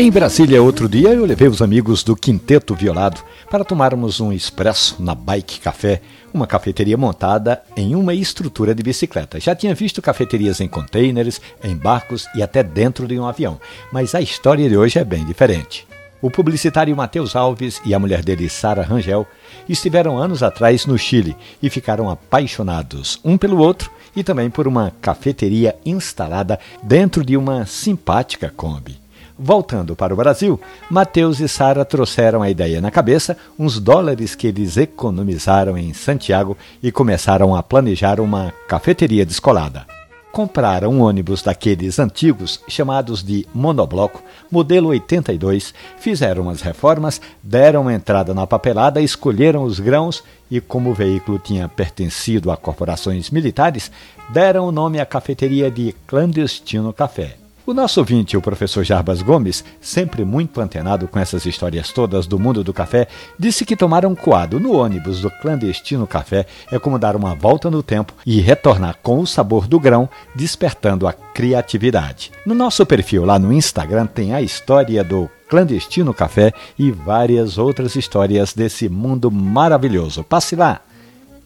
Em Brasília, outro dia, eu levei os amigos do Quinteto Violado para tomarmos um expresso na Bike Café, uma cafeteria montada em uma estrutura de bicicleta. Já tinha visto cafeterias em containers, em barcos e até dentro de um avião, mas a história de hoje é bem diferente. O publicitário Matheus Alves e a mulher dele, Sara Rangel, estiveram anos atrás no Chile e ficaram apaixonados um pelo outro e também por uma cafeteria instalada dentro de uma simpática Kombi. Voltando para o Brasil, Mateus e Sara trouxeram a ideia na cabeça, uns dólares que eles economizaram em Santiago e começaram a planejar uma cafeteria descolada. Compraram um ônibus daqueles antigos, chamados de monobloco, modelo 82, fizeram as reformas, deram entrada na papelada, escolheram os grãos e, como o veículo tinha pertencido a corporações militares, deram o nome à cafeteria de Clandestino Café. O nosso ouvinte, o professor Jarbas Gomes, sempre muito antenado com essas histórias todas do mundo do café, disse que tomar um coado no ônibus do clandestino café é como dar uma volta no tempo e retornar com o sabor do grão, despertando a criatividade. No nosso perfil lá no Instagram tem a história do clandestino café e várias outras histórias desse mundo maravilhoso. Passe lá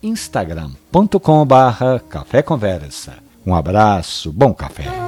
instagram.com/café conversa. Um abraço, bom café.